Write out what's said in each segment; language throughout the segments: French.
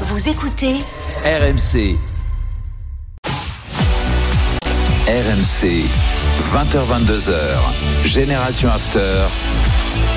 Vous écoutez RMC. RMC. 20h22h. Génération After.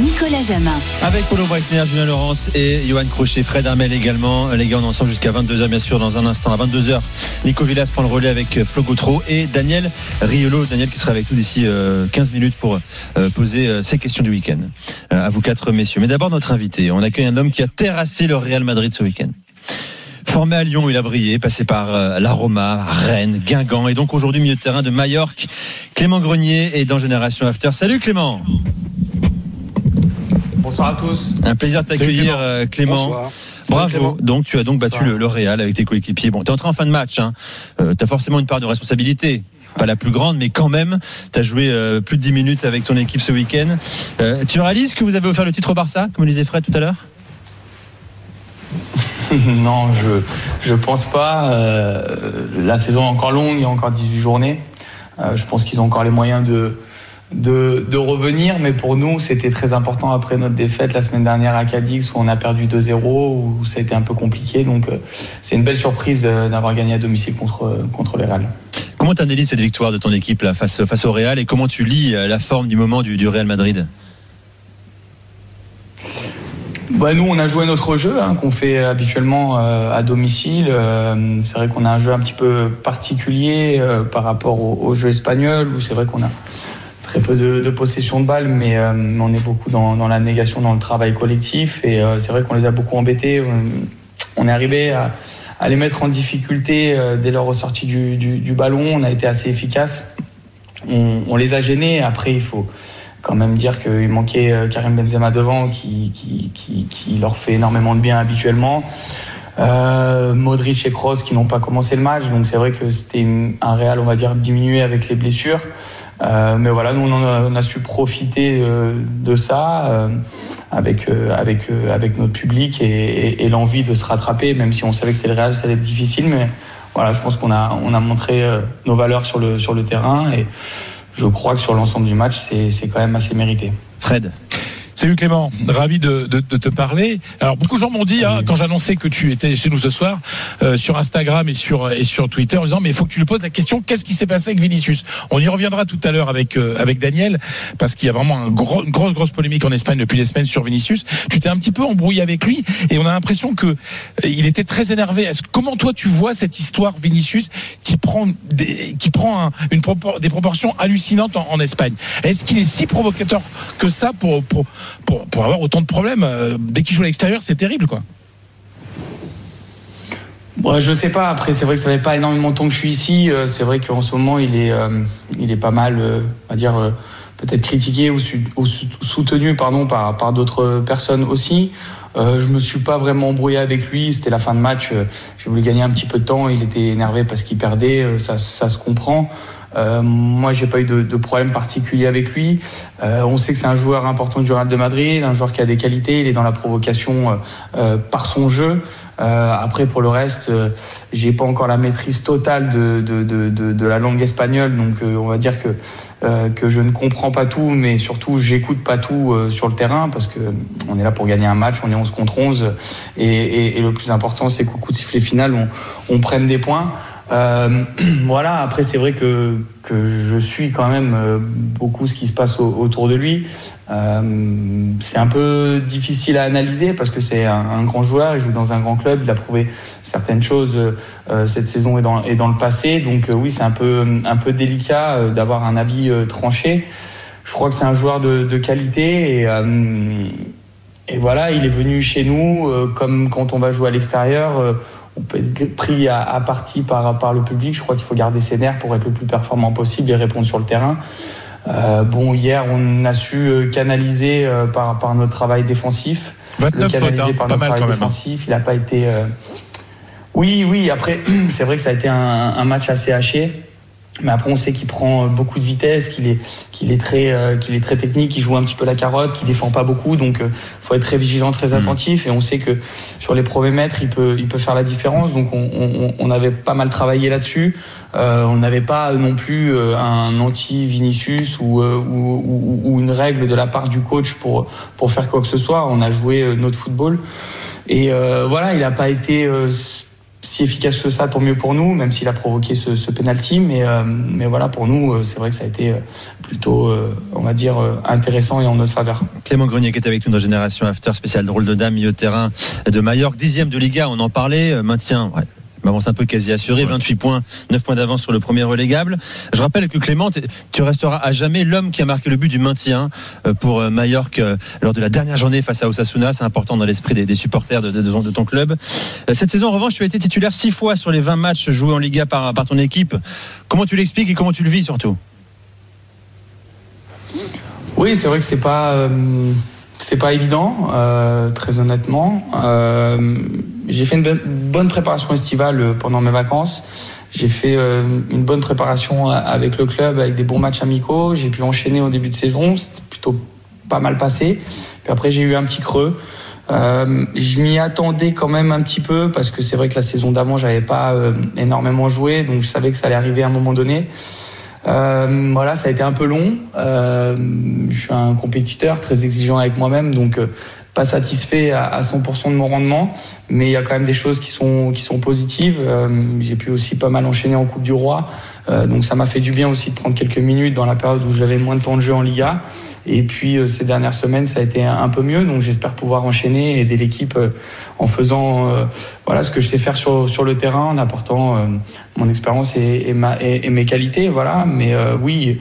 Nicolas Jamin. Avec Paulo Breitner, Julien Laurence et Johan Crochet, Fred Armel également. Les gars, on est ensemble jusqu'à 22h, bien sûr, dans un instant. À 22h, Nico Villas prend le relais avec Flo Gautreau et Daniel Riolo. Daniel qui sera avec nous d'ici 15 minutes pour euh, poser euh, ses questions du week-end. Euh, à vous quatre, messieurs. Mais d'abord, notre invité. On accueille un homme qui a terrassé le Real Madrid ce week-end. Formé à Lyon, il a brillé, passé par euh, la Roma, Rennes, Guingamp et donc aujourd'hui milieu de terrain de Majorque. Clément Grenier est dans Génération After. Salut Clément Bonsoir à tous. Un plaisir de t'accueillir Clément. Clément. Bonsoir. Bravo. Clément. Donc tu as donc battu le, le Real avec tes coéquipiers. Bon, tu es entré en fin de match. Hein. tu as forcément une part de responsabilité. Pas la plus grande, mais quand même, tu as joué euh, plus de 10 minutes avec ton équipe ce week-end. Euh, tu réalises que vous avez offert le titre au Barça, comme le disait Fred tout à l'heure? non, je je pense pas. Euh, la saison est encore longue, il y a encore 18 journées. Euh, je pense qu'ils ont encore les moyens de, de, revenir, mais pour nous, c'était très important après notre défaite la semaine dernière à Cadix où on a perdu 2-0, où ça a été un peu compliqué. Donc, euh, c'est une belle surprise d'avoir gagné à domicile contre, contre les Real. Comment tu analyses cette victoire de ton équipe face, face au Real et comment tu lis la forme du moment du, du Real Madrid? Bah, nous, on a joué notre jeu hein, qu'on fait habituellement euh, à domicile. Euh, c'est vrai qu'on a un jeu un petit peu particulier euh, par rapport au, jeu espagnol, où c'est vrai qu'on a très peu de, possession de balles, mais, on est beaucoup dans, la négation, dans le travail collectif. Et c'est vrai qu'on les a beaucoup embêtés. On, est arrivé à, les mettre en difficulté dès leur ressortie du, ballon. On a été assez efficace. On les a gênés. Après, il faut quand même dire qu'il manquait euh, Karim Benzema devant qui, qui, qui, leur fait énormément de bien habituellement. Euh, Modric et Kroos qui n'ont pas commencé le match, donc c'est vrai que c'était un Real, on va dire, diminué avec les blessures. Euh, mais voilà, nous on, a, su profiter de ça avec, avec, avec notre public et, et- l'envie de se rattraper, même si on savait que c'était le Real, ça allait être difficile. Mais voilà, je pense qu'on a, on a montré nos valeurs sur le, sur le terrain et je crois que sur l'ensemble du match, c'est quand même assez mérité. Fred Salut Clément, ravi de, de- de te parler. Alors beaucoup de gens m'ont dit hein, quand j'annonçais que tu étais chez nous ce soir euh, sur Instagram et sur et sur Twitter en disant mais il faut que tu lui poses la question qu'est-ce qui s'est passé avec Vinicius? On y reviendra tout à l'heure avec euh, avec Daniel parce qu'il y a vraiment un gros, une grosse grosse polémique en Espagne depuis des semaines sur Vinicius. Tu t'es un petit peu embrouillé avec lui et on a l'impression que euh, il était très énervé. Est-ce comment toi tu vois cette histoire Vinicius qui prend des, qui prend un- une propor- des proportions hallucinantes en, en Espagne? Est-ce qu'il est si provocateur que ça pour pour pour, avoir autant de problèmes euh, dès qu'il joue à l'extérieur c'est terrible quoi. Bon, je sais pas. Après, c'est vrai que ça fait pas énormément de temps que je suis ici. Euh, C'est vrai qu'en ce moment, il est, euh, il est pas mal, euh, dire, peut-être critiqué ou, soutenu, pardon, par, par d'autres personnes aussi. Je me suis pas vraiment embrouillé avec lui. C'était la fin de match. J'ai voulu gagner un petit peu de temps. Il était énervé parce qu'il perdait. Ça, ça se comprend. Euh, moi, j'ai pas eu de, de problème particulier avec lui. Euh, on sait que c'est un joueur important du Real de Madrid, un joueur qui a des qualités. Il est dans la provocation euh, euh, par son jeu. Euh, après, pour le reste, euh, j'ai pas encore la maîtrise totale de, de, de, de, la langue espagnole, donc on va dire que que je ne comprends pas tout, mais surtout j'écoute pas tout sur le terrain parce que on est là pour gagner un match, on est 11 contre 11, et, et, et le plus important c'est qu'au coup de sifflet final, on, on prenne des points. Euh, voilà, après c'est vrai que, que je suis quand même euh, beaucoup ce qui se passe au- autour de lui. Euh, c'est un peu difficile à analyser parce que c'est un, grand joueur, il joue dans un grand club, il a prouvé certaines choses cette saison et dans, le passé. Donc oui, c'est un peu, un peu délicat d'avoir un avis tranché. Je crois que c'est un joueur de, qualité et, voilà, il est venu chez nous comme quand on va jouer à l'extérieur. On peut être pris à, à partie par, par le public. Je crois qu'il faut garder ses nerfs pour être le plus performant possible et répondre sur le terrain. Euh, bon, hier, on a su euh, canaliser euh, par, par notre travail défensif. Le 29 fautes, hein, par notre travail hein. défensif. Il n'a pas été. euh, Oui, oui. Après, c'est vrai que ça a été un, un match assez haché. Mais après, on sait qu'il prend beaucoup de vitesse, qu'il est, qu'il est très, euh, qu'il est très technique, qu'il joue un petit peu la carotte, qu'il défend pas beaucoup. Donc, euh, faut être très vigilant, très Hmm. attentif. Et on sait que sur les premiers mètres, il peut, il peut faire la différence. Donc, on, on, on avait pas mal travaillé là-dessus. Euh, on n'avait pas non plus euh, un anti-Vinicius ou, euh, ou, ou, ou une règle de la part du coach pour, pour faire quoi que ce soit. On a joué euh, notre football. Et euh, voilà, il n'a pas été euh, si efficace que ça, tant mieux pour nous, même s'il a provoqué ce, ce penalty. Mais, euh, mais voilà, pour nous, euh, c'est vrai que ça a été euh, plutôt, on va dire, intéressant et en notre faveur. Clément Grenier qui est avec nous dans Génération After, spécial drôle de dame, milieu terrain de Mallorca, dixième de Liga, on en parlait, maintien, ouais. Avance un peu quasi assuré, 28 points, 9 points d'avance sur le premier relégable. Je rappelle que Clément, tu resteras à jamais l'homme qui a marqué le but du maintien euh, pour euh, Mallorca euh, lors de la dernière journée face à Osasuna. C'est important dans l'esprit des, des supporters de, de- de ton- club. Cette saison, en revanche, tu as été titulaire 6 fois sur les 20 matchs joués en Liga par, par ton équipe. Comment tu l'expliques et comment tu le vis surtout? Oui, c'est vrai que c'est pas euh, c'est pas évident, euh, très honnêtement. Euh, j'ai fait une bonne- préparation estivale euh, pendant mes vacances. J'ai fait euh, une bonne préparation avec le club, avec des bons matchs amicaux. J'ai pu enchaîner au début de saison, c'était plutôt pas mal passé. Puis après, j'ai eu un petit creux. Euh, je m'y attendais quand même un petit peu parce que c'est vrai que la saison d'avant, j'avais pas euh, énormément joué, donc je savais que ça allait arriver à un moment donné. Euh, voilà, ça a été un peu long. Euh, je suis un compétiteur très exigeant avec moi-même, donc euh, pas satisfait à, à 100% de mon rendement, mais il y a quand même des choses qui sont qui sont positives. Euh, J'ai pu aussi pas mal enchaîner en Coupe du Roi, donc ça m'a fait du bien aussi de prendre quelques minutes dans la période où j'avais moins de temps de jeu en Liga. Et puis euh, ces dernières semaines, ça a été un, peu mieux, donc j'espère pouvoir enchaîner et aider l'équipe euh, en faisant euh, voilà ce que je sais faire sur sur le terrain, en apportant euh, mon expérience et, mes qualités, voilà. Mais euh, oui,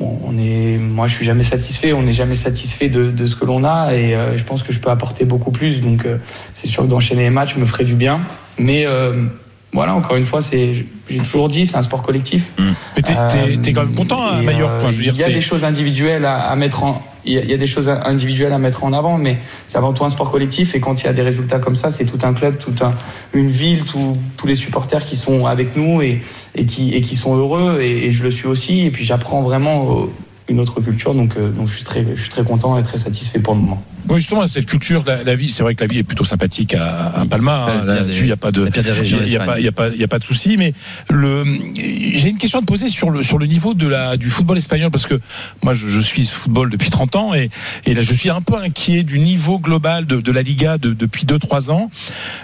on est, moi je suis jamais satisfait, on n'est jamais satisfait de, de ce que l'on a et euh, je pense que je peux apporter beaucoup plus. Donc euh, c'est sûr que d'enchaîner les matchs me ferait du bien. Mais euh, voilà, encore une fois, c'est, j'ai toujours dit, c'est un sport collectif. Mais t'es, t'es- t'es quand même content à Euh, Mallorca. euh, Enfin, il y a c'est- des choses individuelles à, à mettre en. Il y, a, il y a des choses individuelles à mettre en avant, mais c'est avant tout un sport collectif. Et quand il y a des résultats comme ça, c'est tout un club, toute un, une ville, tout- tous les supporters qui sont avec nous et, et, qui, et qui sont heureux. Et, et je le suis aussi. Et puis j'apprends vraiment euh, une autre culture. Donc, euh, donc je, suis très, je suis très content et très satisfait pour le moment. Oui, justement, cette culture, la, la vie, c'est vrai que la vie est plutôt sympathique à, à Palma. Hein, Là-dessus, il n'y a pas de, il y a, d'Espagne. pas, il y a pas, il y a pas de souci. Mais le, j'ai une question à te poser sur le sur le niveau de la du football espagnol parce que moi, je, je suis football depuis 30 ans et et là, je suis un peu inquiet du niveau global de, de la Liga de- depuis 2-3 ans.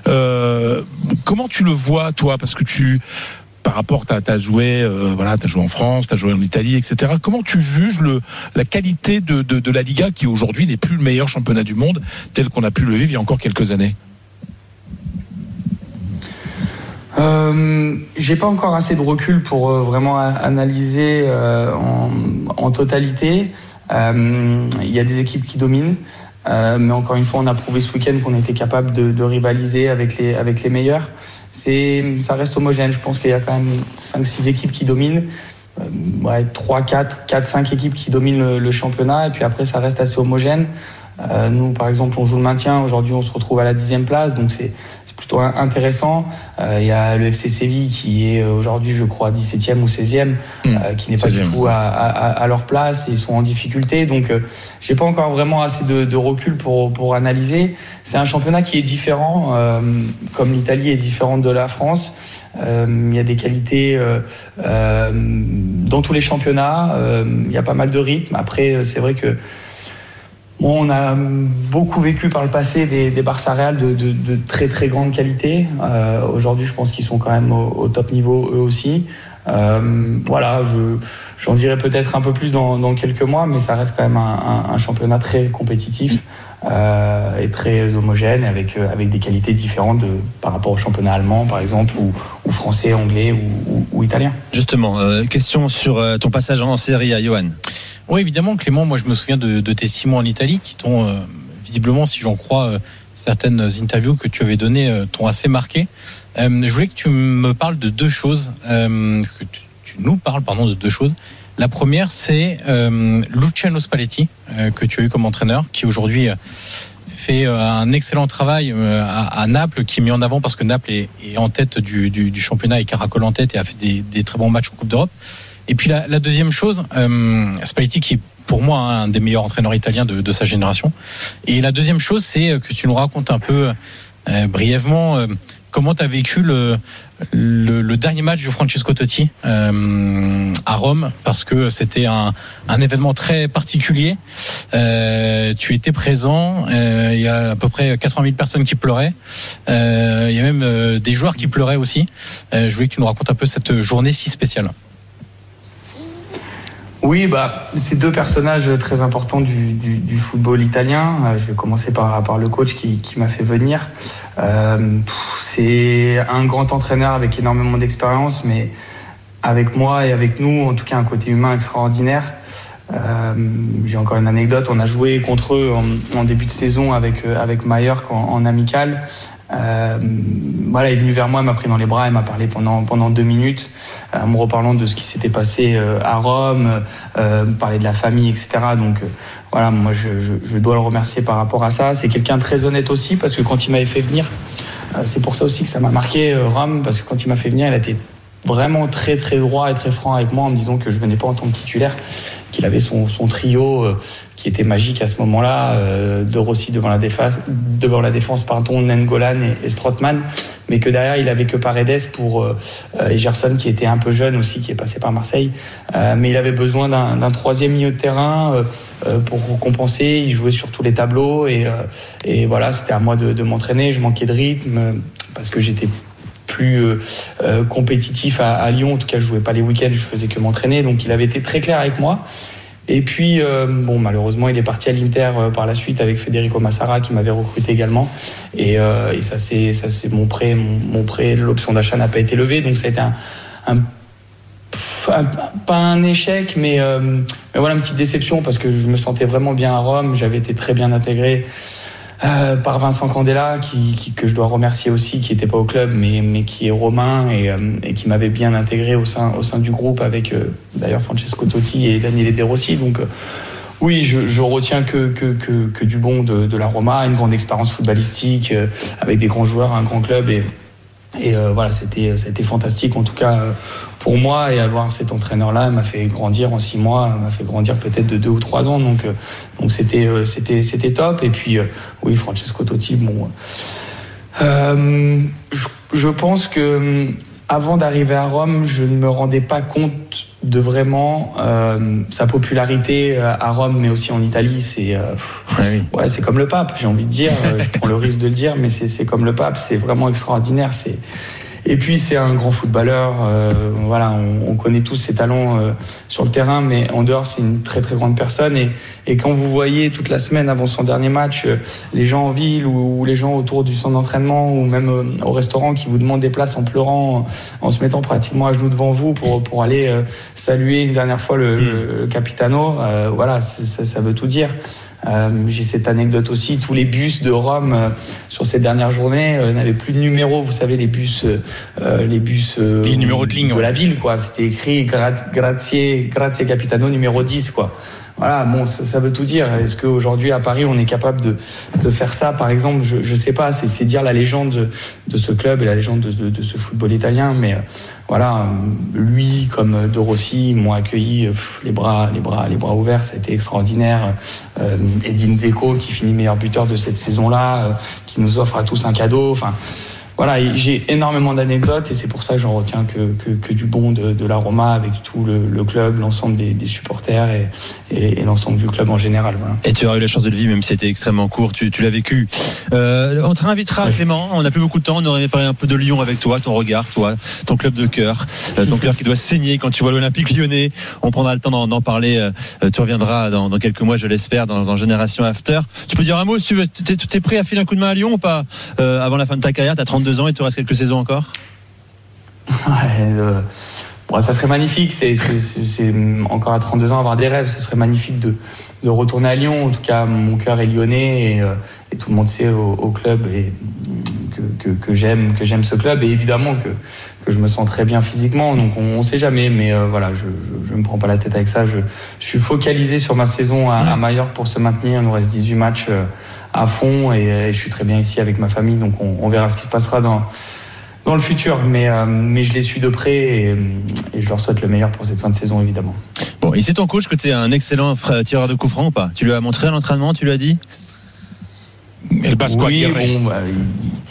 Euh, comment tu le vois, toi, parce que tu par rapport, tu as, joué, euh, as joué en France, tu as joué en Italie, etc. Comment tu juges la qualité de, la Liga qui aujourd'hui n'est plus le meilleur championnat du monde tel qu'on a pu le vivre il y a encore quelques années? Euh, j'ai pas encore assez de recul pour euh, vraiment analyser euh, en, totalité. Il y a des équipes qui dominent, euh, mais encore une fois, on a prouvé ce week-end qu'on était capable de, rivaliser avec les, avec les meilleurs. Ça reste homogène. Je pense qu'il y a quand même 5-6 équipes qui dominent. Euh, ouais, 3, 4, 4, 5 équipes qui dominent le, championnat, et puis après, ça reste assez homogène. Euh, nous, par exemple, on joue le maintien. Aujourd'hui, on se retrouve à la dixième place, donc plutôt in- intéressant. Euh, Il y a le FC Séville qui est euh, aujourd'hui, je crois, 17e ou 16e, euh, qui n'est pas du 16e. tout à, à- à leur place. Ils sont en difficulté, donc euh, j'ai pas encore vraiment assez de, de recul pour, pour analyser. C'est un championnat qui est différent, euh, comme l'Italie est différente de la France. Euh, Il y a des qualités euh, euh, dans tous les championnats. Euh, Il y a pas mal de rythme. Après, c'est vrai que on a beaucoup vécu par le passé des, des Barça Real de, de, de très très grande qualité. Euh, Aujourd'hui, je pense qu'ils sont quand même au, au top niveau eux aussi. Euh, voilà, je, j'en dirai peut-être un peu plus dans, dans quelques mois, mais ça reste quand même un, un- un championnat très compétitif euh, et très homogène, avec, euh, avec des qualités différentes de, par rapport au championnat allemand, par exemple, ou, ou français, anglais ou, ou- ou italien. Justement, euh, question sur euh, ton passage en série à Johan. Oui, évidemment, Clément, moi je me souviens de, de tes six mois en Italie qui t'ont, euh, visiblement, si j'en crois, euh, certaines interviews que tu avais données euh, t'ont assez marqué. Euh, je voulais que tu me parles de deux choses, euh, que tu, tu nous parles, pardon, de deux choses. La première, c'est euh, Luciano Spalletti, que tu as eu comme entraîneur, qui aujourd'hui fait un excellent travail à, Naples, qui est mis en avant parce que Naples est, est en tête du, du, du championnat et caracole en tête et a fait des, des très bons matchs en Coupe d'Europe. Et puis la, la deuxième chose, euh, Spalletti qui est pour moi un des meilleurs entraîneurs italiens de, de sa génération. Et la deuxième chose, c'est que tu nous racontes un peu Euh, brièvement, euh, comment tu as vécu le, le, le dernier match de Francesco Totti euh, à Rome Parce que c'était un, un événement très particulier. Euh, tu étais présent. euh, Il y a à peu près 80 000 personnes qui pleuraient. Euh, Il y a même euh, des joueurs qui pleuraient aussi. Euh, je voulais que tu nous racontes un peu cette journée si spéciale. Oui, bah, c'est deux personnages très importants du, football italien. Euh, je vais commencer par, le coach qui, m'a fait venir. Euh, c'est un grand entraîneur avec énormément d'expérience, mais avec moi et avec nous, en tout cas, un côté humain extraordinaire. Euh, J'ai encore une anecdote. On a joué contre eux en, début de saison avec, avec en, en amical. Euh, voilà, il est venu vers moi, il m'a pris dans les bras, il m'a parlé pendant, pendant deux minutes, euh, en me reparlant de ce qui s'était passé euh, à Rome, euh, me parler de la famille, etc. Donc voilà, moi je, dois le remercier par rapport à ça. C'est quelqu'un très honnête aussi, parce que quand il m'avait fait venir, c'est pour ça aussi que ça m'a marqué Rome, parce que quand il m'a fait venir, il a été vraiment très très droit et très franc avec moi en me disant que je venais pas en tant que titulaire, qu'il avait son, son trio euh, qui était magique à ce moment-là, euh, de Rossi devant la défense, devant la défense pardon, Nengolan et, et Strootman, mais que derrière il avait que Paredes pour euh, euh, et Gerson qui était un peu jeune aussi, qui est passé par Marseille, Euh, mais il avait besoin d'un troisième milieu de terrain euh, euh, pour compenser. Il jouait sur tous les tableaux et, euh, et voilà, c'était à moi de, de m'entraîner. Je manquais de rythme euh, parce que j'étais plus euh, euh, compétitif à, Lyon. En tout cas, je jouais pas les week-ends, je faisais que m'entraîner. Donc, il avait été très clair avec moi. Et puis, euh, bon, malheureusement, il est parti à l'Inter par la suite avec Federico Massara qui m'avait recruté également. Et, ça, c'est, mon prêt, mon, prêt, l'option d'achat n'a pas été levée. Donc, ça a été un, pas un échec, mais, mais voilà, une petite déception parce que je me sentais vraiment bien à Rome. J'avais été très bien intégré. Euh, par Vincent Candela, qui, que je dois remercier aussi, qui n'était pas au club, mais, mais qui est romain et, euh, et qui m'avait bien intégré au sein, au sein du groupe avec euh, d'ailleurs Francesco Totti et Daniele De Rossi. Donc oui, je, retiens que, que, que, du bon de, la Roma, une grande expérience footballistique avec des grands joueurs, un grand club et, et voilà, c'était fantastique en tout cas pour moi et avoir cet entraîneur-là m'a fait grandir en six mois, m'a fait grandir peut-être de deux ou trois ans. Donc euh, donc c'était euh, c'était c'était top. Et puis euh, oui, Francesco Totti, bon, euh, je, je pense que avant d'arriver à Rome, je ne me rendais pas compte de vraiment euh, sa popularité à Rome, mais aussi en Italie. C'est euh, Ouais, c'est comme le pape, j'ai envie de dire. Je prends le risque de le dire, mais c'est c'est comme le pape. C'est vraiment extraordinaire. C'est et puis c'est un grand footballeur. euh, voilà, on, on connaît tous ses talents euh, sur le terrain, mais en dehors, c'est une très très grande personne. Et, et quand vous voyez toute la semaine avant son dernier match, euh, les gens en ville ou, ou les gens autour du centre d'entraînement ou même euh, au restaurant qui vous demandent des places en pleurant, en, en se mettant pratiquement à genoux devant vous pour pour aller euh, saluer une dernière fois le, le- le capitano, euh, voilà, ça, ça veut tout dire. Euh, J'ai cette anecdote aussi, tous les bus de Rome euh, sur ces dernières journées euh, n'avaient plus de numéro. Vous savez, les bus, les bus Les numéros de ligne, ouais. la ville, quoi. C'était écrit gra- grazie, grazie capitano numéro 10, quoi. Voilà, bon, ça, ça veut tout dire. Est-ce qu'aujourd'hui à Paris, on est capable de, de faire ça, par exemple? Je ne sais pas. C'est dire la légende de, de ce club et la légende de, de- ce football italien. Mais euh, voilà, euh, lui comme euh, De Rossi m'ont accueilli les bras, les bras, les bras ouverts. Ça a été extraordinaire. Euh, Edin Zeko qui finit meilleur buteur de cette saison-là, euh, qui nous offre à tous un cadeau. Enfin. Voilà, j'ai énormément d'anecdotes et c'est pour ça que j'en retiens que, que, que du bon de, de la Roma avec tout le, le club, l'ensemble des, des supporters et, et, et l'ensemble du club en général. Voilà. Et tu auras eu la chance de le vivre, même si c'était extrêmement court. Tu, tu l'as vécu. Euh, on te réinvitera, Clément. On n'a plus beaucoup de temps. On aurait aimé parler un peu de Lyon avec toi, ton regard, toi, ton club de cœur, euh, ton cœur qui doit saigner quand tu vois l'Olympique lyonnais. On prendra le temps d'en parler. Euh, tu reviendras dans, dans quelques mois, je l'espère, dans, dans Génération After. Tu peux dire un mot si tu veux. T'es es prêt à filer un coup de main à Lyon ou pas euh, avant la fin de ta carrière? T'as 32 ans et tu restes quelques saisons encore Ouais, euh, bon, ça serait magnifique. C'est encore à 32 ans avoir des rêves. Ce serait magnifique de, de retourner à Lyon. En tout cas, mon cœur est lyonnais et, euh, et tout le monde sait au, au club et que, que, que j'aime que j'aime ce club et évidemment que, que je me sens très bien physiquement. Donc on, ne sait jamais, mais euh, voilà, je, je me prends pas la tête avec ça. Je, je suis focalisé sur ma saison à, à Mallorca pour se maintenir. Il nous reste 18 matchs euh, à fond et, et je suis très bien ici avec ma famille. Donc on, on verra ce qui se passera dans dans le futur, mais, euh, mais je les suis de près et, et je leur souhaite le meilleur pour cette fin de saison, évidemment. Bon, et c'est ton coach que tu es un excellent tireur de coup franc ou pas? Tu lui as montré à l'entraînement, tu lui as dit? Et le Basco oui, Aguirre. bon, bah,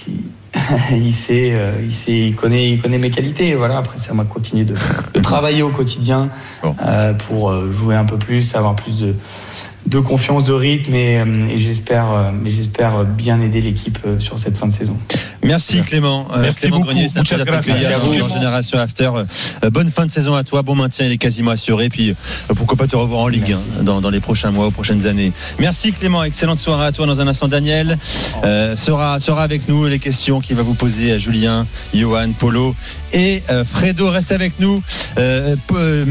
il, il- il sait, euh, il sait, il connaît, il connaît mes qualités. Voilà. Après, ça m'a continué de, de travailler au quotidien Bon. euh, pour euh, jouer un peu plus, avoir plus de, de confiance, de rythme, et, euh, et j'espère, euh, mais j'espère bien aider l'équipe euh, sur cette fin de saison. Merci Clément. Euh, Merci Clément beaucoup. Grenier, c'est un Muchas gracias. dans- Merci à dans vous. Génération After. Euh, bonne fin de saison à toi. Bon maintien, il est quasiment assuré. Puis euh, pourquoi pas te revoir en Ligue Merci. hein, dans, dans les prochains mois, aux prochaines années. Merci Clément. Excellente soirée à toi. Dans un instant, Daniel euh, sera, sera avec nous. Les questions qu'il va vous poser à Julien, Johan, Polo et euh, Fredo reste avec nous. Euh, euh,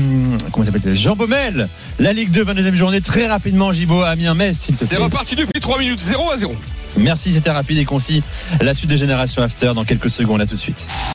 comment ça s'appelle? Jean Baumel. La Ligue 2, 22e journée. Très rapidement, Gibo, Amiens, Metz, s'il te C'est reparti depuis 3 minutes, 0 à 0. Merci, c'était rapide et concis. La suite de Génération After dans quelques secondes. À tout de suite.